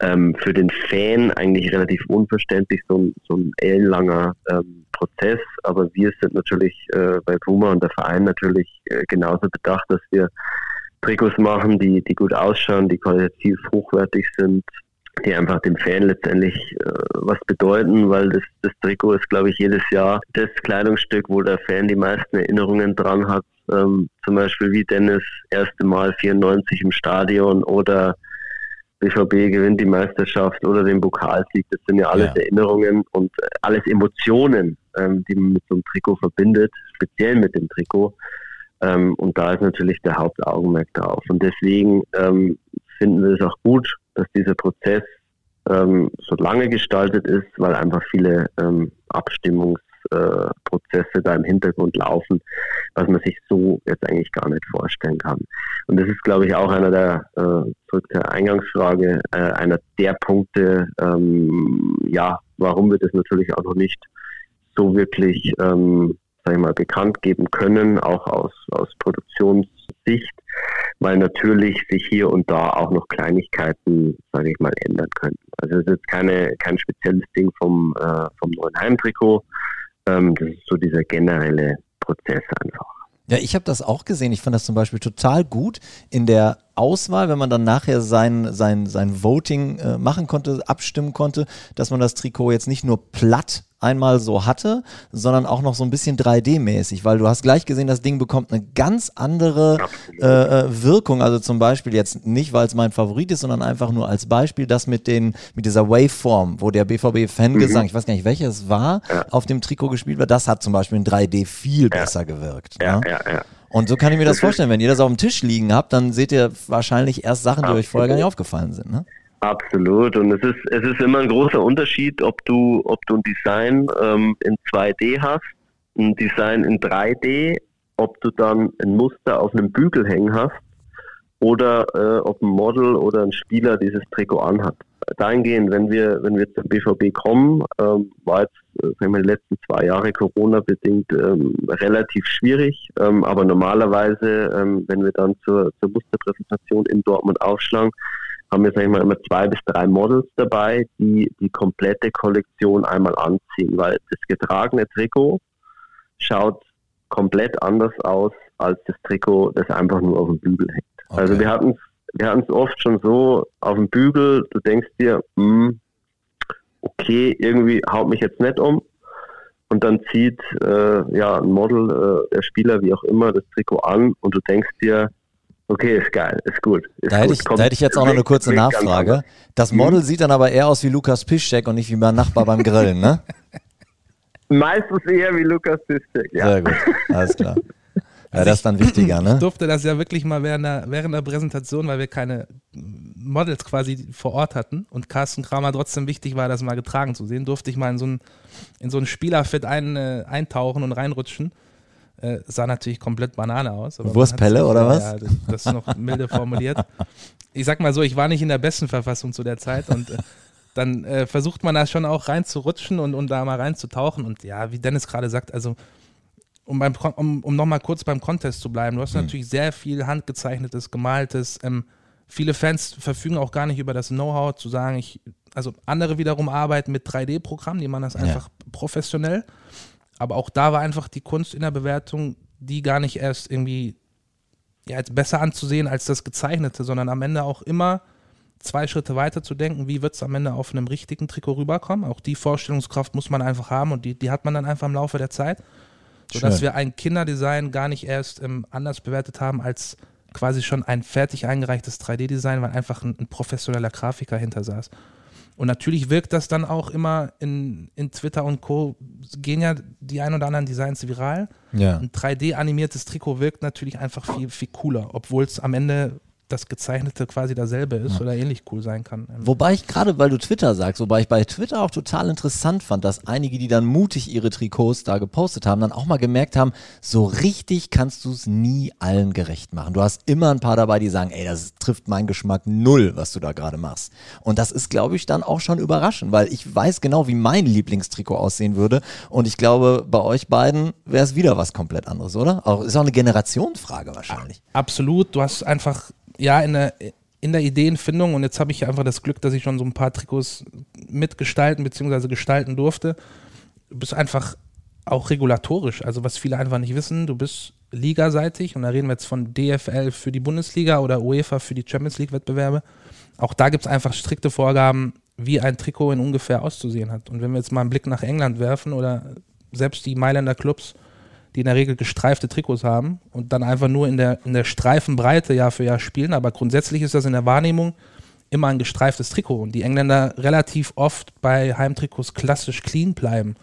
ähm, für den Fan eigentlich relativ unverständlich, so ein, so ein ellenlanger ähm, Prozess. Aber wir sind natürlich äh, bei Puma und der Verein natürlich äh, genauso bedacht, dass wir Trikots machen, die, die gut ausschauen, die qualitativ hochwertig sind, die einfach dem Fan letztendlich äh, was bedeuten, weil das, das Trikot ist, glaube ich, jedes Jahr das Kleidungsstück, wo der Fan die meisten Erinnerungen dran hat. Ähm, zum Beispiel wie Dennis erste Mal 94 im Stadion oder BVB gewinnt die Meisterschaft oder den Pokalsieg. Das sind ja alles ja. Erinnerungen und äh, alles Emotionen, ähm, die man mit so einem Trikot verbindet, speziell mit dem Trikot. Ähm, und da ist natürlich der Hauptaugenmerk drauf. Und deswegen ähm, finden wir es auch gut, dass dieser Prozess ähm, so lange gestaltet ist, weil einfach viele ähm, Abstimmungs Produktionsprozesse da im Hintergrund laufen, was man sich so jetzt eigentlich gar nicht vorstellen kann. Und das ist, glaube ich, auch einer der, äh, zurück zur Eingangsfrage, äh, einer der Punkte, ähm, ja, warum wir das natürlich auch noch nicht so wirklich, ähm, sag ich mal, bekannt geben können, auch aus, aus Produktionssicht, weil natürlich sich hier und da auch noch Kleinigkeiten, sage ich mal, ändern können. Also es ist jetzt keine, kein spezielles Ding vom, äh, vom neuen Heimtrikot, ähm, das ist so dieser generelle Prozess einfach. Ja, ich habe das auch gesehen. Ich fand das zum Beispiel total gut in der Auswahl, wenn man dann nachher sein, sein, sein Voting äh, machen konnte, abstimmen konnte, dass man das Trikot jetzt nicht nur platt einmal so hatte, sondern auch noch so ein bisschen 3D-mäßig, weil du hast gleich gesehen, das Ding bekommt eine ganz andere äh, äh, Wirkung. Also zum Beispiel jetzt nicht, weil es mein Favorit ist, sondern einfach nur als Beispiel das mit den mit dieser Waveform, wo der BVB-Fangesang, mhm. ich weiß gar nicht welches war, ja. auf dem Trikot gespielt wird. Das hat zum Beispiel in 3D viel ja. besser gewirkt. Ja, ne? ja, ja. Und so kann ich mir das vorstellen. Wenn ihr das auf dem Tisch liegen habt, dann seht ihr wahrscheinlich erst Sachen, die euch vorher gar nicht aufgefallen sind. Ne? Absolut. Und es ist, es ist immer ein großer Unterschied, ob du, ob du ein Design ähm, in 2D hast, ein Design in 3D, ob du dann ein Muster auf einem Bügel hängen hast oder äh, ob ein Model oder ein Spieler dieses Trikot anhat. Dahingehend, wenn wir, wenn wir zum BVB kommen, ähm, war jetzt äh, sagen wir, die letzten zwei Jahre Corona-bedingt ähm, relativ schwierig. Ähm, aber normalerweise, ähm, wenn wir dann zur, zur Musterpräsentation in Dortmund aufschlagen, haben wir, sag ich mal, immer zwei bis drei Models dabei, die die komplette Kollektion einmal anziehen, weil das getragene Trikot schaut komplett anders aus als das Trikot, das einfach nur auf dem Bügel hängt. Okay. Also wir hatten es wir hatten es oft schon so auf dem Bügel, du denkst dir, mh, hm, okay, irgendwie haut mich jetzt nicht um. Und dann zieht äh, ja ein Model, äh, der Spieler, wie auch immer, das Trikot an und du denkst dir, Okay, ist geil, ist gut. Ist da, hätte ich, da hätte ich jetzt auch noch eine kurze Nachfrage. Das Model mhm. sieht dann aber eher aus wie Lukas Piszczek und nicht wie mein Nachbar beim Grillen, ne? Meistens eher wie Lukas Piszczek, ja. Sehr gut, alles klar. Ja, das ist dann wichtiger, ne? Ich durfte das ja wirklich mal während der, während der Präsentation, weil wir keine Models quasi vor Ort hatten und Carsten Kramer trotzdem wichtig war, das mal getragen zu sehen, durfte ich mal in so ein, in so ein Spielerfit ein, äh, eintauchen und reinrutschen. Äh, sah natürlich komplett Banane aus. Wurstpelle oder was? Ja, das, das ist noch milde formuliert. Ich sag mal so, ich war nicht in der besten Verfassung zu der Zeit und äh, dann äh, versucht man da schon auch reinzurutschen und, und da mal reinzutauchen. Und ja, wie Dennis gerade sagt, also um, beim, um, um nochmal kurz beim Contest zu bleiben, du hast mhm. natürlich sehr viel handgezeichnetes, gemaltes. Ähm, viele Fans verfügen auch gar nicht über das Know-how zu sagen, ich, also andere wiederum arbeiten mit 3D-Programmen, die machen das einfach ja. professionell. Aber auch da war einfach die Kunst in der Bewertung, die gar nicht erst irgendwie ja, als besser anzusehen als das Gezeichnete, sondern am Ende auch immer zwei Schritte weiter zu denken, wie wird es am Ende auf einem richtigen Trikot rüberkommen. Auch die Vorstellungskraft muss man einfach haben und die, die hat man dann einfach im Laufe der Zeit. Sodass Schön. wir ein Kinderdesign gar nicht erst ähm, anders bewertet haben als quasi schon ein fertig eingereichtes 3D-Design, weil einfach ein, ein professioneller Grafiker hinter saß. Und natürlich wirkt das dann auch immer in, in Twitter und Co. gehen ja die ein oder anderen Designs viral. Ja. Ein 3D-animiertes Trikot wirkt natürlich einfach viel, viel cooler, obwohl es am Ende das Gezeichnete quasi dasselbe ist ja. oder ähnlich cool sein kann. Wobei ich gerade, weil du Twitter sagst, wobei ich bei Twitter auch total interessant fand, dass einige, die dann mutig ihre Trikots da gepostet haben, dann auch mal gemerkt haben, so richtig kannst du es nie allen gerecht machen. Du hast immer ein paar dabei, die sagen, ey, das trifft meinen Geschmack null, was du da gerade machst. Und das ist, glaube ich, dann auch schon überraschend, weil ich weiß genau, wie mein Lieblingstrikot aussehen würde. Und ich glaube, bei euch beiden wäre es wieder was komplett anderes, oder? Auch, ist auch eine Generationsfrage wahrscheinlich. Absolut. Du hast einfach ja, in der, in der Ideenfindung und jetzt habe ich einfach das Glück, dass ich schon so ein paar Trikots mitgestalten bzw. gestalten durfte. Du bist einfach auch regulatorisch, also was viele einfach nicht wissen, du bist ligaseitig und da reden wir jetzt von DFL für die Bundesliga oder UEFA für die Champions League Wettbewerbe. Auch da gibt es einfach strikte Vorgaben, wie ein Trikot in ungefähr auszusehen hat. Und wenn wir jetzt mal einen Blick nach England werfen oder selbst die Mailänder Clubs, die in der Regel gestreifte Trikots haben und dann einfach nur in der, in der Streifenbreite Jahr für Jahr spielen. Aber grundsätzlich ist das in der Wahrnehmung immer ein gestreiftes Trikot und die Engländer relativ oft bei Heimtrikots klassisch clean bleiben.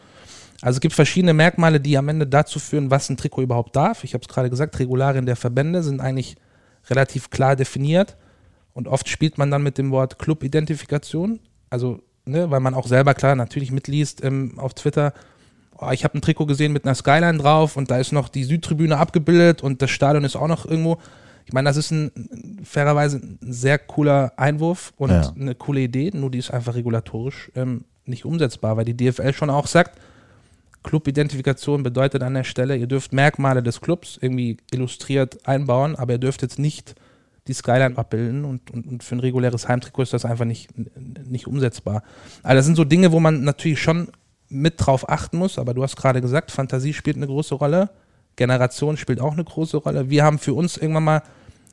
Also es gibt verschiedene Merkmale, die am Ende dazu führen, was ein Trikot überhaupt darf. Ich habe es gerade gesagt, Regularien der Verbände sind eigentlich relativ klar definiert und oft spielt man dann mit dem Wort Club-Identifikation. Also, ne, weil man auch selber klar natürlich mitliest ähm, auf Twitter, oh, ich habe ein Trikot gesehen mit einer Skyline drauf und da ist noch die Südtribüne abgebildet und das Stadion ist auch noch irgendwo. Ich meine, das ist ein fairerweise ein sehr cooler Einwurf und Ja. eine coole Idee, nur die ist einfach regulatorisch ähm, nicht umsetzbar, weil die DFL schon auch sagt, Clubidentifikation bedeutet an der Stelle, ihr dürft Merkmale des Clubs irgendwie illustriert einbauen, aber ihr dürft jetzt nicht die Skyline abbilden und, und, und für ein reguläres Heimtrikot ist das einfach nicht, nicht umsetzbar. Also das sind so Dinge, wo man natürlich schon mit drauf achten muss, aber du hast gerade gesagt, Fantasie spielt eine große Rolle, Generation spielt auch eine große Rolle. Wir haben für uns irgendwann mal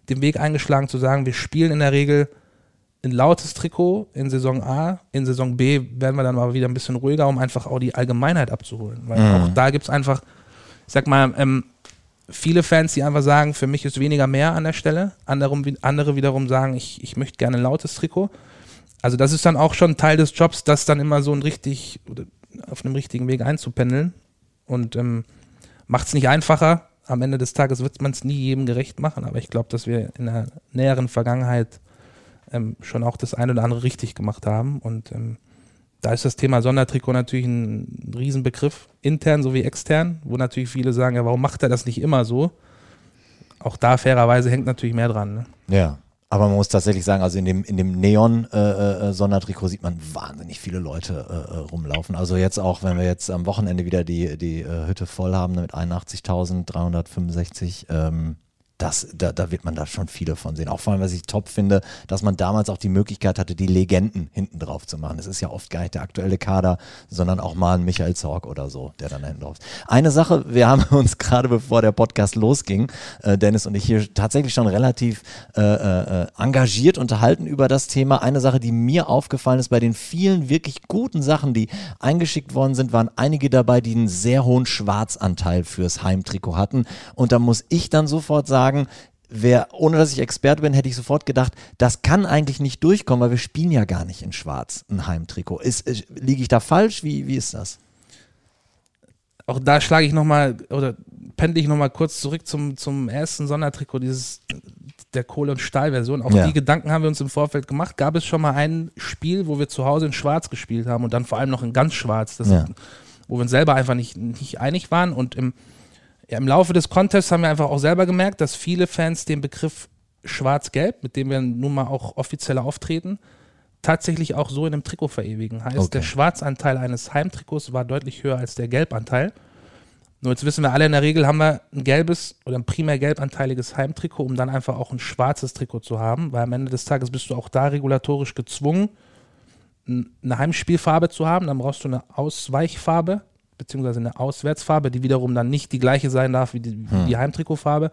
den Weg eingeschlagen zu sagen, wir spielen in der Regel ein lautes Trikot in Saison A, in Saison B werden wir dann mal wieder ein bisschen ruhiger, um einfach auch die Allgemeinheit abzuholen. Weil auch da gibt es einfach, ich sag mal, ähm, viele Fans, die einfach sagen, für mich ist weniger mehr an der Stelle. Andere, andere wiederum sagen, ich, ich möchte gerne ein lautes Trikot. Also das ist dann auch schon Teil des Jobs, das dann immer so ein richtig, auf einem richtigen Weg einzupendeln. Und ähm, macht es nicht einfacher. Am Ende des Tages wird man es nie jedem gerecht machen, aber ich glaube, dass wir in der näheren Vergangenheit ähm, schon auch das eine oder andere richtig gemacht haben. Und ähm, da ist das Thema Sondertrikot natürlich ein Riesenbegriff, intern sowie extern, wo natürlich viele sagen, ja, warum macht er das nicht immer so? Auch da fairerweise hängt natürlich mehr dran. Ne? Ja. Aber man muss tatsächlich sagen, also in dem, in dem Neon-Sondertrikot sieht man wahnsinnig viele Leute äh, äh, rumlaufen. Also jetzt auch, wenn wir jetzt am Wochenende wieder die, die äh, Hütte voll haben mit 81.365, ähm, das, da, da wird man da schon viele von sehen. Auch vor allem, was ich top finde, dass man damals auch die Möglichkeit hatte, die Legenden hinten drauf zu machen. Das ist ja oft gar nicht der aktuelle Kader, sondern auch mal ein Michael Zorg oder so, der dann da hinten drauf ist. Eine Sache, wir haben uns gerade bevor der Podcast losging, äh, Dennis und ich hier tatsächlich schon relativ äh, äh, engagiert unterhalten über das Thema. Eine Sache, die mir aufgefallen ist, bei den vielen wirklich guten Sachen, die eingeschickt worden sind, waren einige dabei, die einen sehr hohen Schwarzanteil fürs Heimtrikot hatten. Und da muss ich dann sofort sagen, wer, ohne dass ich Experte bin, hätte ich sofort gedacht, das kann eigentlich nicht durchkommen, weil wir spielen ja gar nicht in Schwarz ein Heimtrikot. Ist, ist, liege ich da falsch? Wie, wie ist das? Auch da schlage ich nochmal oder pendle ich nochmal kurz zurück zum, zum ersten Sondertrikot, dieses der Kohle- und Stahlversion. Auch Ja. die Gedanken haben wir uns im Vorfeld gemacht. Gab es schon mal ein Spiel, wo wir zu Hause in Schwarz gespielt haben und dann vor allem noch in ganz Schwarz, das, Ja. wo wir uns selber einfach nicht, nicht einig waren. Und im, ja, im Laufe des Contests haben wir einfach auch selber gemerkt, dass viele Fans den Begriff Schwarz-Gelb, mit dem wir nun mal auch offiziell auftreten, tatsächlich auch so in einem Trikot verewigen. Heißt, Okay. der Schwarzanteil eines Heimtrikots war deutlich höher als der Gelbanteil. Nur jetzt wissen wir alle, in der Regel haben wir ein gelbes oder ein primär gelbanteiliges Heimtrikot, um dann einfach auch ein schwarzes Trikot zu haben, weil am Ende des Tages bist du auch da regulatorisch gezwungen, eine Heimspielfarbe zu haben. Dann brauchst du eine Ausweichfarbe, beziehungsweise eine Auswärtsfarbe, die wiederum dann nicht die gleiche sein darf wie die, wie die Heimtrikotfarbe.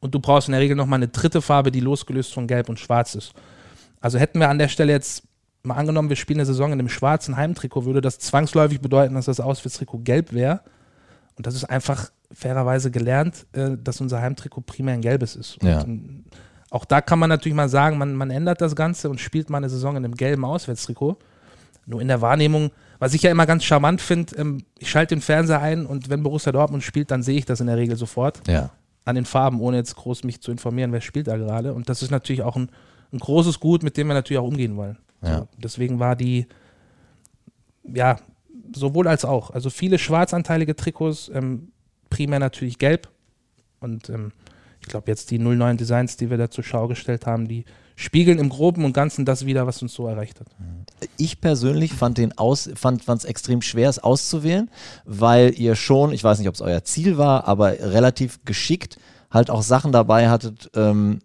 Und du brauchst in der Regel nochmal eine dritte Farbe, die losgelöst von Gelb und Schwarz ist. Also hätten wir an der Stelle jetzt mal angenommen, wir spielen eine Saison in einem schwarzen Heimtrikot, würde das zwangsläufig bedeuten, dass das Auswärtstrikot gelb wäre. Und das ist einfach fairerweise gelernt, äh, dass unser Heimtrikot primär ein gelbes ist. Und, Ja. auch da kann man natürlich mal sagen, man, man ändert das Ganze und spielt mal eine Saison in einem gelben Auswärtstrikot. Nur in der Wahrnehmung, was ich ja immer ganz charmant finde, ähm, ich schalte den Fernseher ein und wenn Borussia Dortmund spielt, dann sehe ich das in der Regel sofort Ja. an den Farben, ohne jetzt groß mich zu informieren, wer spielt da gerade. Und das ist natürlich auch ein, ein großes Gut, mit dem wir natürlich auch umgehen wollen. Ja. So, deswegen war die, ja, sowohl als auch. Also viele schwarzanteilige Trikots, ähm, primär natürlich gelb. Und ähm, ich glaube, jetzt die 09 Designs, die wir da zur Schau gestellt haben, die spiegeln im Groben und Ganzen das wieder, was uns so erreicht hat. Ich persönlich fand den aus, fand es extrem schwer, es auszuwählen, weil ihr schon, ich weiß nicht, ob es euer Ziel war, aber relativ geschickt halt auch Sachen dabei hattet, ähm,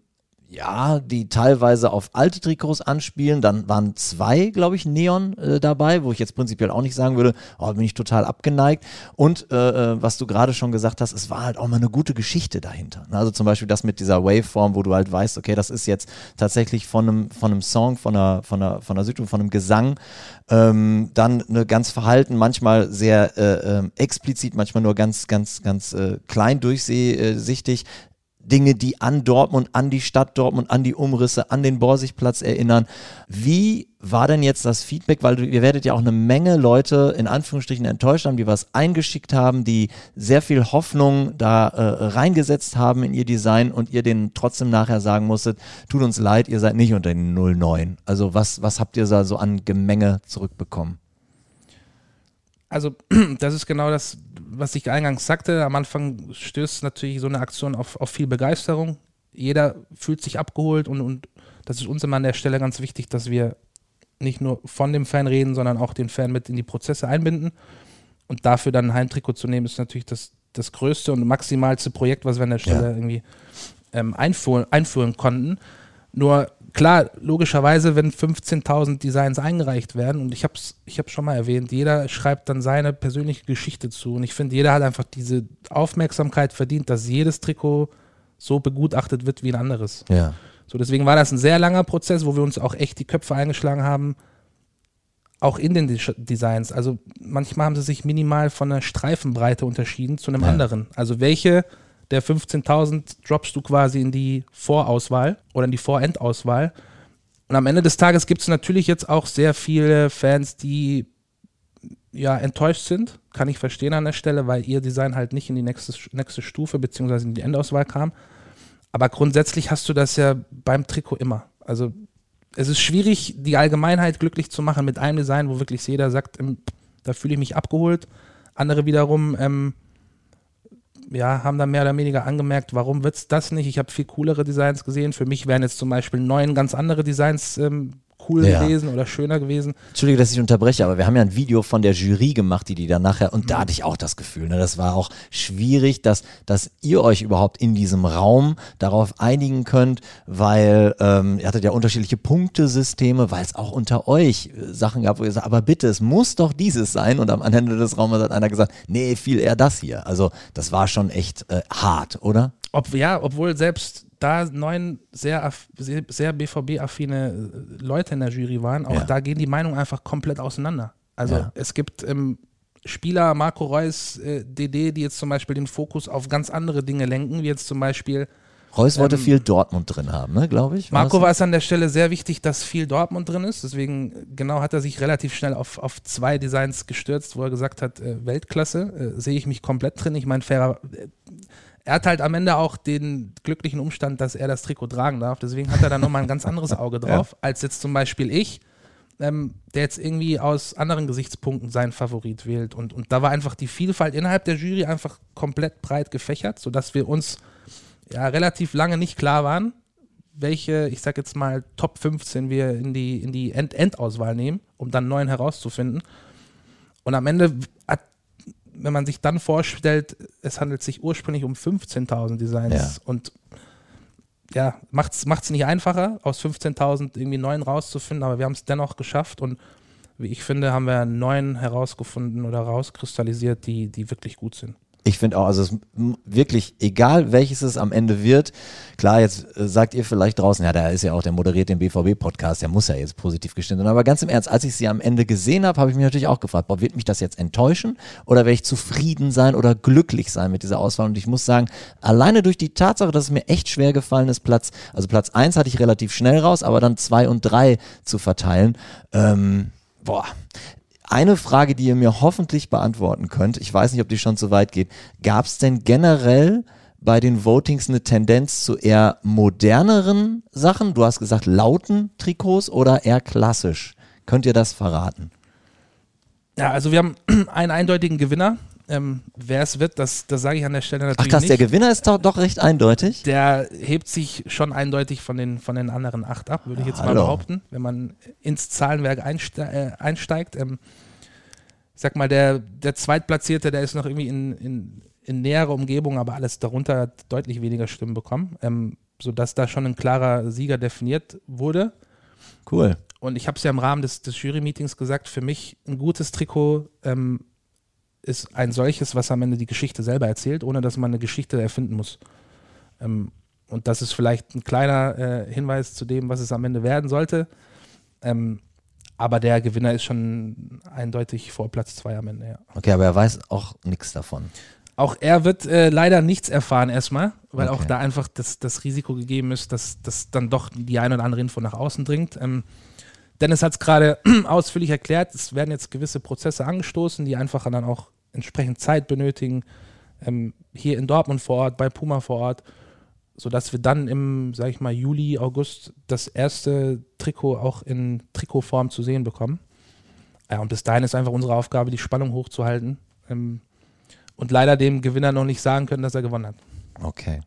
ja, die teilweise auf alte Trikots anspielen. Dann waren zwei, glaube ich, Neon äh, dabei, wo ich jetzt prinzipiell auch nicht sagen würde, oh, bin ich total abgeneigt. Und äh, äh, was du gerade schon gesagt hast, es war halt auch mal eine gute Geschichte dahinter. Also zum Beispiel das mit dieser Waveform, wo du halt weißt, okay, das ist jetzt tatsächlich von einem, von einem Song, von einer, von einer, von einer Situation, von einem Gesang. Ähm, dann eine ganz verhalten, manchmal sehr äh, ähm, explizit, manchmal nur ganz, ganz, ganz äh, klein durchsichtig. Dinge, die an Dortmund, an die Stadt Dortmund, an die Umrisse, an den Borsigplatz erinnern. Wie war denn jetzt das Feedback? Weil ihr werdet ja auch eine Menge Leute in Anführungsstrichen enttäuscht haben, die was eingeschickt haben, die sehr viel Hoffnung da äh, reingesetzt haben in ihr Design und ihr denen trotzdem nachher sagen musstet, tut uns leid, ihr seid nicht unter den 09. Also was, was habt ihr da so an Gemenge zurückbekommen? Also, das ist genau das, was ich eingangs sagte, am Anfang stößt natürlich so eine Aktion auf, auf viel Begeisterung. Jeder fühlt sich abgeholt und, und das ist uns immer an der Stelle ganz wichtig, dass wir nicht nur von dem Fan reden, sondern auch den Fan mit in die Prozesse einbinden. Und dafür dann ein Heimtrikot zu nehmen, ist natürlich das, das größte und maximalste Projekt, was wir an der Stelle Ja. irgendwie ähm, einfuhr, einführen konnten. Nur klar, logischerweise, wenn 15.000 Designs eingereicht werden, und ich habe es ich hab's schon mal erwähnt, jeder schreibt dann seine persönliche Geschichte zu. Und ich finde, jeder hat einfach diese Aufmerksamkeit verdient, dass jedes Trikot so begutachtet wird wie ein anderes. Ja. So, deswegen war das ein sehr langer Prozess, wo wir uns auch echt die Köpfe eingeschlagen haben, auch in den Des- Designs. Also manchmal haben sie sich minimal von der Streifenbreite unterschieden zu einem Ja. anderen. Also welche der 15.000 droppst du quasi in die Vorauswahl oder in die Vorendauswahl. Und am Ende des Tages gibt es natürlich jetzt auch sehr viele Fans, die ja enttäuscht sind. Kann ich verstehen an der Stelle, weil ihr Design halt nicht in die nächste, nächste Stufe beziehungsweise in die Endauswahl kam. Aber grundsätzlich hast du das ja beim Trikot immer. Also es ist schwierig, die Allgemeinheit glücklich zu machen mit einem Design, wo wirklich jeder sagt, ähm, da fühle ich mich abgeholt. Andere wiederum ähm, ja, haben dann mehr oder weniger angemerkt, warum wird es das nicht? Ich habe viel coolere Designs gesehen. Für mich wären jetzt zum Beispiel neun ganz andere Designs ähm, cool Ja. gewesen oder schöner gewesen. Entschuldige, dass ich unterbreche, aber wir haben ja ein Video von der Jury gemacht, die die dann nachher, und da hatte ich auch das Gefühl, ne, das war auch schwierig, dass, dass ihr euch überhaupt in diesem Raum darauf einigen könnt, weil ähm, ihr hattet ja unterschiedliche Punktesysteme, weil es auch unter euch äh, Sachen gab, wo ihr sagt, aber bitte, es muss doch dieses sein. Und am Ende des Raumes hat einer gesagt, nee, viel eher das hier. Also das war schon echt äh, hart, oder? Ob, ja, obwohl selbst da neun sehr, sehr, BVB-affine äh, Leute in der Jury waren, auch Ja. da gehen die Meinungen einfach komplett auseinander. Also Ja. es gibt ähm, Spieler, Marco Reus, äh, DD, die jetzt zum Beispiel den Fokus auf ganz andere Dinge lenken, wie jetzt zum Beispiel Reus wollte Ähm, viel Dortmund drin haben, ne, glaube ich. Marco war es an der Stelle sehr wichtig, dass viel Dortmund drin ist. Deswegen, genau, hat er sich relativ schnell auf, auf zwei Designs gestürzt, wo er gesagt hat, äh, Weltklasse, äh, sehe ich mich komplett drin. Ich meine, fairer, äh, er hat halt am Ende auch den glücklichen Umstand, dass er das Trikot tragen darf. Deswegen hat er dann nochmal ein ganz anderes Auge drauf, als jetzt zum Beispiel ich, ähm, der jetzt irgendwie aus anderen Gesichtspunkten seinen Favorit wählt. Und, und da war einfach die Vielfalt innerhalb der Jury einfach komplett breit gefächert, sodass wir uns ja relativ lange nicht klar waren, welche, ich sag jetzt mal, Top 15 wir in die, in die End Endauswahl nehmen, um dann neun herauszufinden. Und am Ende hat, wenn man sich dann vorstellt, es handelt sich ursprünglich um 15.000 Designs Ja. und ja, macht es nicht einfacher, aus 15.000 irgendwie neun rauszufinden, aber wir haben es dennoch geschafft und wie ich finde, haben wir neun herausgefunden oder rauskristallisiert, die, die wirklich gut sind. Ich finde auch, also es wirklich, egal welches es am Ende wird, klar, jetzt äh, sagt ihr vielleicht draußen, ja, da ist ja auch, der moderiert den BVB-Podcast, der muss ja jetzt positiv gestimmt sein. Aber ganz im Ernst, als ich sie am Ende gesehen habe, habe ich mich natürlich auch gefragt, boah, wird mich das jetzt enttäuschen oder werde ich zufrieden sein oder glücklich sein mit dieser Auswahl? Und ich muss sagen, alleine durch die Tatsache, dass es mir echt schwer gefallen ist, Platz, also Platz eins hatte ich relativ schnell raus, aber dann zwei und drei zu verteilen, ähm, boah, eine Frage, die ihr mir hoffentlich beantworten könnt, ich weiß nicht, ob die schon so weit geht, gab es denn generell bei den Votings eine Tendenz zu eher moderneren Sachen? Du hast gesagt lauten Trikots oder eher klassisch? Könnt ihr das verraten? Ja, also wir haben einen eindeutigen Gewinner. Ähm, wer es wird, das, das sage ich an der Stelle Ach natürlich krass, nicht. der Gewinner ist doch, doch recht eindeutig. der hebt sich schon eindeutig von den, von den anderen acht ab, würde ich jetzt mal Hallo. behaupten, wenn man ins Zahlenwerk einste äh, einsteigt. Ähm, ich sag mal, der, der Zweitplatzierte, der ist noch irgendwie in, in, in näherer Umgebung, aber alles darunter hat deutlich weniger Stimmen bekommen, ähm, sodass da schon ein klarer Sieger definiert wurde. Cool. Und ich habe es ja im Rahmen des, des Jury-Meetings gesagt, für mich ein gutes Trikot ähm, ist ein solches, was am Ende die Geschichte selber erzählt, ohne dass man eine Geschichte erfinden muss. Ähm, und das ist vielleicht ein kleiner äh, Hinweis zu dem, was es am Ende werden sollte. Ähm, aber der Gewinner ist schon eindeutig vor Platz zwei am Ende, ja. Okay, aber er weiß auch nichts davon. Auch er wird äh, leider nichts erfahren erstmal, weil auch Okay. da einfach das, das Risiko gegeben ist, dass, dass dann doch die eine oder andere Info nach außen dringt. Ähm, Dennis hat es gerade ausführlich erklärt, es werden jetzt gewisse Prozesse angestoßen, die einfach dann auch entsprechend Zeit benötigen. Ähm, hier in Dortmund vor Ort, bei Puma vor Ort, sodass wir dann im, sag ich mal, Juli, August das erste Trikot auch in Trikotform zu sehen bekommen. Ja, und bis dahin ist einfach unsere Aufgabe, die Spannung hochzuhalten. Ähm, und leider dem Gewinner noch nicht sagen können, dass er gewonnen hat. Okay.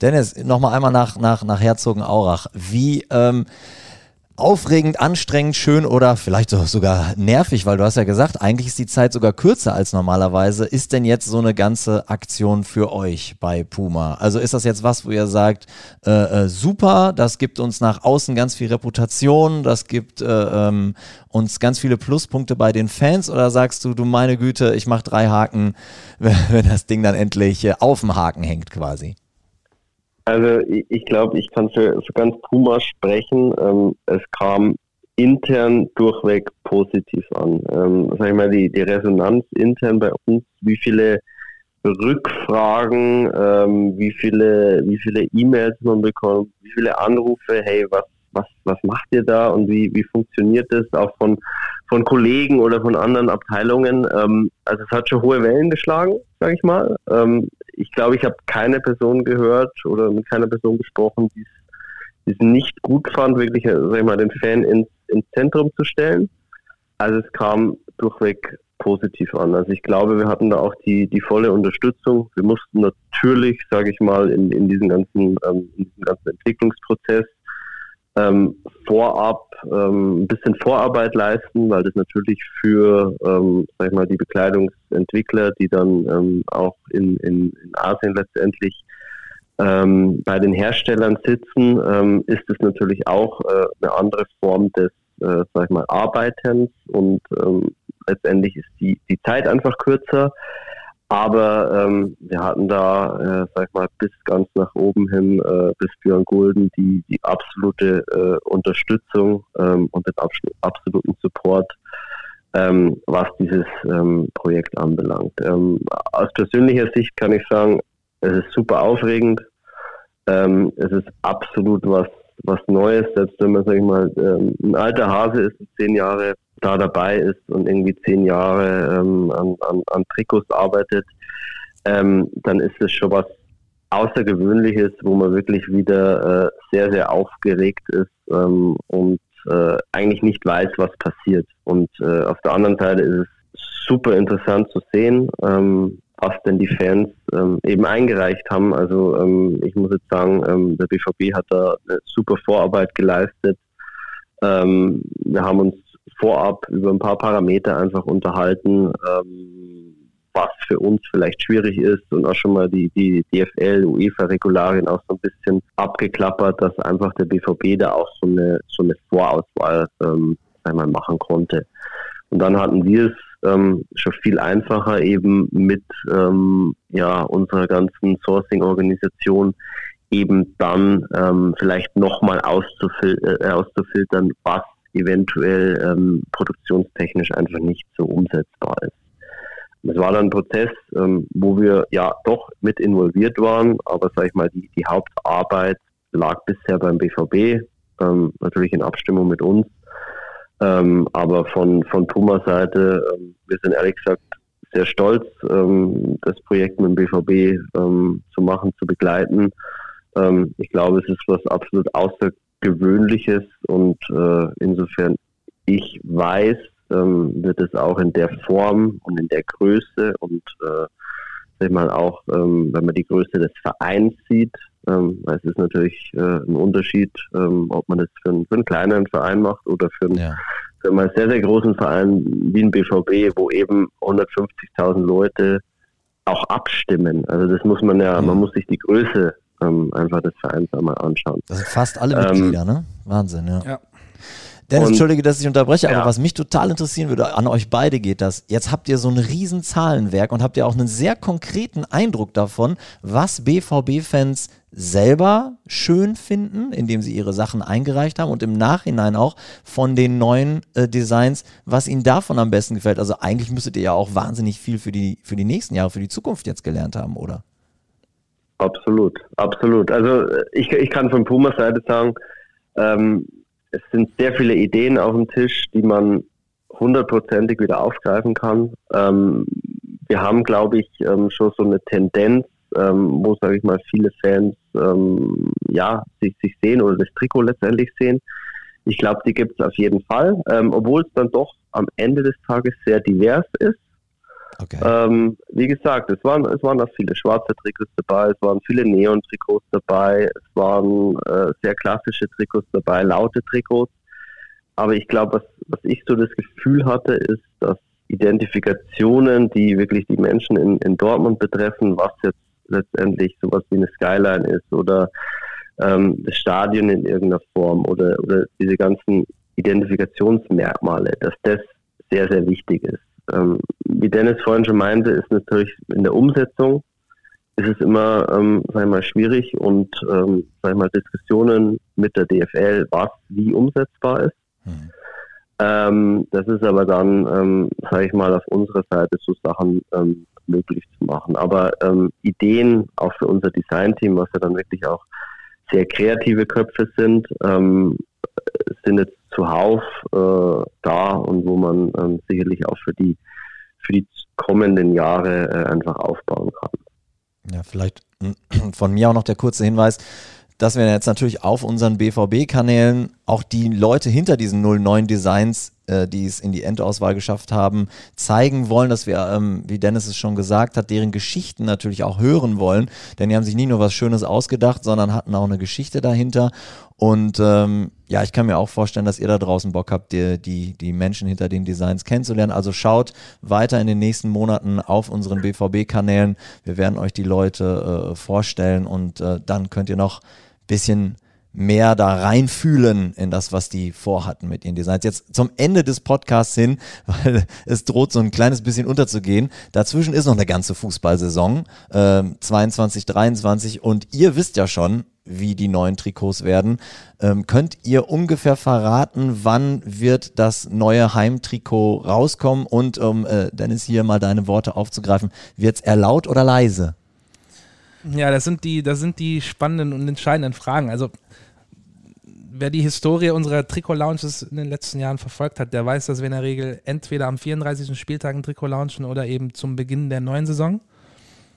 Dennis, nochmal einmal nach, nach, nach Herzogenaurach. Wie, ähm, aufregend, anstrengend, schön oder vielleicht sogar nervig, weil du hast ja gesagt, eigentlich ist die Zeit sogar kürzer als normalerweise. Ist denn jetzt so eine ganze Aktion für euch bei Puma? Also ist das jetzt was, wo ihr sagt, äh, äh, super, das gibt uns nach außen ganz viel Reputation, das gibt äh, ähm, uns ganz viele Pluspunkte bei den Fans oder sagst du, du meine Güte, ich mache drei Haken, wenn, das Ding dann endlich äh, auf dem Haken hängt quasi? Also ich, ich glaube, ich kann für, für ganz Puma sprechen. Ähm, es kam intern durchweg positiv an. Ähm, sag ich mal, die, die Resonanz intern bei uns, wie viele Rückfragen, ähm, wie viele, wie viele E-Mails man bekommt, wie viele Anrufe, hey, was, was, was macht ihr da und wie, wie funktioniert das auch von, von Kollegen oder von anderen Abteilungen. Ähm, also es hat schon hohe Wellen geschlagen, sage ich mal. Ähm, ich glaube, ich habe keine Person gehört oder mit keiner Person gesprochen, die es nicht gut fand, wirklich, äh, sag ich mal, den Fan ins, ins Zentrum zu stellen. Also es kam durchweg positiv an. Also ich glaube, wir hatten da auch die, die volle Unterstützung. Wir mussten natürlich, sage ich mal, in, in, diesen ganzen, ähm, in diesem ganzen Entwicklungsprozess ähm, vorab ähm, ein bisschen Vorarbeit leisten, weil das natürlich für ähm, sag ich mal, die Bekleidungsentwickler, die dann ähm, auch in, in, in Asien letztendlich ähm, bei den Herstellern sitzen, ähm, ist es natürlich auch äh, eine andere Form des äh, sag ich mal, Arbeitens und ähm, letztendlich ist die, die Zeit einfach kürzer. Aber ähm, wir hatten da, äh, sag ich mal, bis ganz nach oben hin, äh, bis Björn Gulden, die, die absolute äh, Unterstützung ähm, und den absoluten Support, ähm, was dieses ähm, Projekt anbelangt. Ähm, aus persönlicher Sicht kann ich sagen, es ist super aufregend. Ähm, es ist absolut was, was Neues, selbst wenn man, sag ich mal, ähm, ein alter Hase ist, zehn Jahre da dabei ist und irgendwie zehn Jahre ähm, an, an, an Trikots arbeitet, ähm, dann ist es schon was Außergewöhnliches, wo man wirklich wieder äh, sehr, sehr aufgeregt ist ähm, und äh, eigentlich nicht weiß, was passiert. Und äh, auf der anderen Seite ist es super interessant zu sehen, ähm, was denn die Fans ähm, eben eingereicht haben. Also ähm, ich muss jetzt sagen, der BVB hat da eine super Vorarbeit geleistet. Wir haben uns vorab über ein paar Parameter einfach unterhalten, ähm, was für uns vielleicht schwierig ist und auch schon mal die, die DFL, UEFA-Regularien auch so ein bisschen abgeklappert, dass einfach der BVB da auch so eine, so eine Vorauswahl ähm, einmal machen konnte. Und dann hatten wir es ähm, schon viel einfacher eben mit ähm, ja, unserer ganzen Sourcing-Organisation eben dann ähm, vielleicht nochmal auszufil äh, auszufiltern, was eventuell ähm, produktionstechnisch einfach nicht so umsetzbar ist. Es war dann ein Prozess, ähm, wo wir ja doch mit involviert waren, aber sag ich mal, die, die Hauptarbeit lag bisher beim BVB, ähm, natürlich in Abstimmung mit uns. Ähm, aber von, von Pumas Seite, ähm, wir sind ehrlich gesagt sehr stolz, ähm, das Projekt mit dem BVB ähm, zu machen, zu begleiten. ich glaube, es ist was absolut außer, Gewöhnliches und äh, insofern ich weiß, ähm, wird es auch in der Form und in der Größe und äh, sag mal auch, ähm, wenn man die Größe des Vereins sieht, ähm, es ist natürlich äh, ein Unterschied, ähm, ob man das für, einen, für einen kleineren Verein macht oder für einen, ja. für einen sehr, sehr großen Verein wie ein BVB, wo eben 150.000 Leute auch abstimmen. Also das muss man ja, mhm. man muss sich die Größe ähm, einfach des Vereins einmal anschauen. Das sind fast alle Mitglieder, ähm, ne? Wahnsinn, ja. ja. Dennis, und, entschuldige, dass ich unterbreche, aber ja. was mich total interessieren würde, an euch beide geht das. Jetzt habt ihr so ein riesen Zahlenwerk und habt ihr auch einen sehr konkreten Eindruck davon, was BVB-Fans selber schön finden, indem sie ihre Sachen eingereicht haben und im Nachhinein auch von den neuen äh, Designs, was ihnen davon am besten gefällt. Also eigentlich müsstet ihr ja auch wahnsinnig viel für die, für die nächsten Jahre, für die Zukunft jetzt gelernt haben, oder? Absolut, absolut. Also ich, ich kann von Pumas Seite sagen, ähm, es sind sehr viele Ideen auf dem Tisch, die man hundertprozentig wieder aufgreifen kann. Ähm, wir haben, glaube ich, ähm, schon so eine Tendenz, ähm, wo, sage ich mal, viele Fans ähm, ja, sich, sich sehen oder das Trikot letztendlich sehen. Ich glaube, die gibt es auf jeden Fall, ähm, obwohl es dann doch am Ende des Tages sehr divers ist. Okay. Ähm, wie gesagt, es waren, es waren auch viele schwarze Trikots dabei, es waren viele Neon-Trikots dabei, es waren äh, sehr klassische Trikots dabei, laute Trikots. Aber ich glaube, was, was ich so das Gefühl hatte, ist, dass Identifikationen, die wirklich die Menschen in, in Dortmund betreffen, was jetzt letztendlich sowas wie eine Skyline ist oder ähm, das Stadion in irgendeiner Form oder, oder diese ganzen Identifikationsmerkmale, dass das sehr, sehr wichtig ist. Ähm, wie Dennis vorhin schon meinte, ist natürlich in der Umsetzung ist es immer, ähm, sag ich mal, schwierig und ähm, sag ich mal, Diskussionen mit der DFL, was wie umsetzbar ist. Mhm. Ähm, das ist aber dann, ähm, sage ich mal, auf unserer Seite so Sachen ähm, möglich zu machen. Aber ähm, Ideen auch für unser Designteam, was ja dann wirklich auch sehr kreative Köpfe sind, ähm, sind jetzt zuhauf äh, da und wo man ähm, sicherlich auch für die für die kommenden Jahre äh, einfach aufbauen kann. Ja, vielleicht von mir auch noch der kurze Hinweis dass wir jetzt natürlich auf unseren BVB-Kanälen auch die Leute hinter diesen 09 Designs, äh, die es in die Endauswahl geschafft haben, zeigen wollen, dass wir, ähm, wie Dennis es schon gesagt hat, deren Geschichten natürlich auch hören wollen. Denn die haben sich nicht nur was Schönes ausgedacht, sondern hatten auch eine Geschichte dahinter. Und ähm, ja, ich kann mir auch vorstellen, dass ihr da draußen Bock habt, die, die, die Menschen hinter den Designs kennenzulernen. Also schaut weiter in den nächsten Monaten auf unseren BVB-Kanälen. Wir werden euch die Leute äh, vorstellen und äh, dann könnt ihr noch bisschen mehr da reinfühlen in das, was die vorhatten mit ihren Designs. Jetzt zum Ende des Podcasts hin, weil es droht so ein kleines bisschen unterzugehen. Dazwischen ist noch eine ganze Fußballsaison, äh, 22, 23 und ihr wisst ja schon, wie die neuen Trikots werden. Ähm, könnt ihr ungefähr verraten, wann wird das neue Heimtrikot rauskommen? Und um äh, Dennis hier mal deine Worte aufzugreifen, wird es eher laut oder leise? Ja, das sind die, das sind die spannenden und entscheidenden Fragen. Also wer die Historie unserer Trikot-Lounges in den letzten Jahren verfolgt hat, der weiß, dass wir in der Regel entweder am 34. Spieltag ein Trikot launchen oder eben zum Beginn der neuen Saison.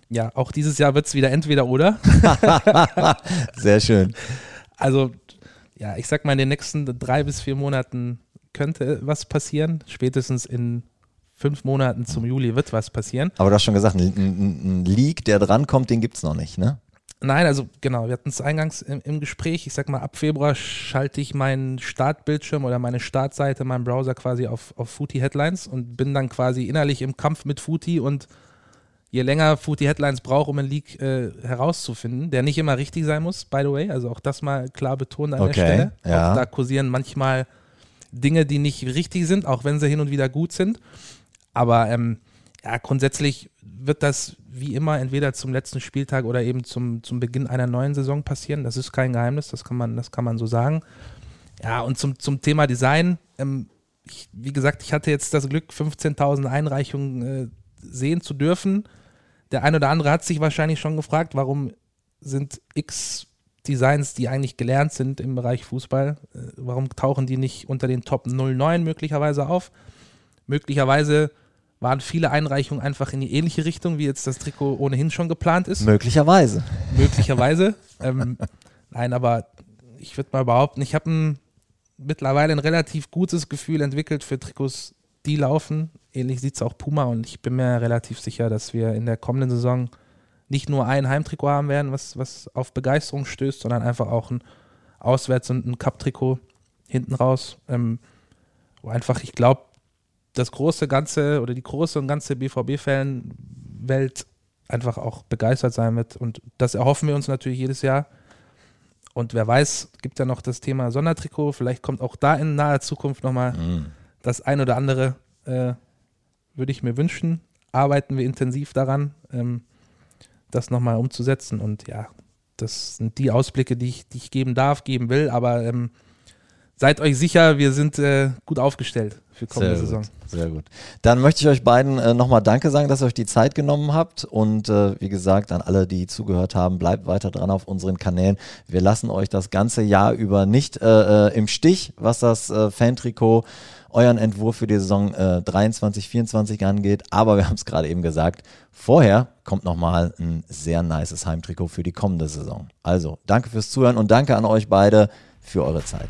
Ja, auch dieses Jahr wird es wieder entweder oder. Sehr schön. Also, ja, ich sag mal, in den nächsten drei bis vier Monaten könnte was passieren. Spätestens in fünf Monaten zum Juli wird was passieren. Aber du hast schon gesagt, ein, ein, ein Leak, der drankommt, den gibt es noch nicht, ne? Nein, also genau, wir hatten es eingangs im, im, Gespräch. Ich sag mal, ab Februar schalte ich meinen Startbildschirm oder meine Startseite, meinen Browser quasi auf, auf Footy Headlines und bin dann quasi innerlich im Kampf mit Footy und je länger Footy Headlines braucht, um einen Leak äh, herauszufinden, der nicht immer richtig sein muss, by the way. Also auch das mal klar betont an okay, der Stelle. Ja. Auch da kursieren manchmal Dinge, die nicht richtig sind, auch wenn sie hin und wieder gut sind. Aber ähm, ja, grundsätzlich wird das wie immer entweder zum letzten Spieltag oder eben zum, zum Beginn einer neuen Saison passieren. Das ist kein Geheimnis, das kann man, das kann man so sagen. Ja, und zum, zum Thema Design, ähm, ich, wie gesagt, ich hatte jetzt das Glück, 15.000 Einreichungen äh, sehen zu dürfen. Der ein oder andere hat sich wahrscheinlich schon gefragt, warum sind x Designs, die eigentlich gelernt sind im Bereich Fußball, äh, warum tauchen die nicht unter den Top 09 möglicherweise auf? Möglicherweise waren viele Einreichungen einfach in die ähnliche Richtung, wie jetzt das Trikot ohnehin schon geplant ist. Möglicherweise. Möglicherweise. ähm, nein, aber ich würde mal behaupten, ich habe mittlerweile ein relativ gutes Gefühl entwickelt für Trikots, die laufen. Ähnlich sieht es auch Puma und ich bin mir relativ sicher, dass wir in der kommenden Saison nicht nur ein Heimtrikot haben werden, was, was auf Begeisterung stößt, sondern einfach auch ein Auswärts- und ein Cup-Trikot hinten raus. Ähm, wo einfach, ich glaube, das große Ganze oder die große und ganze BVB-Fan-Welt einfach auch begeistert sein wird. Und das erhoffen wir uns natürlich jedes Jahr. Und wer weiß, gibt ja noch das Thema Sondertrikot. Vielleicht kommt auch da in naher Zukunft nochmal mm. das ein oder andere, äh, würde ich mir wünschen. Arbeiten wir intensiv daran, ähm, das nochmal umzusetzen. Und ja, das sind die Ausblicke, die ich, die ich geben darf, geben will. Aber ähm, seid euch sicher, wir sind äh, gut aufgestellt für kommende Sehr Saison. Gut. Sehr gut. Dann möchte ich euch beiden äh, nochmal Danke sagen, dass ihr euch die Zeit genommen habt. Und äh, wie gesagt, an alle, die zugehört haben, bleibt weiter dran auf unseren Kanälen. Wir lassen euch das ganze Jahr über nicht äh, äh im Stich, was das äh, Fantrikot, euren Entwurf für die Saison äh, 23, 24 angeht. Aber wir haben es gerade eben gesagt, vorher kommt nochmal ein sehr nices Heimtrikot für die kommende Saison. Also, danke fürs Zuhören und danke an euch beide für eure Zeit.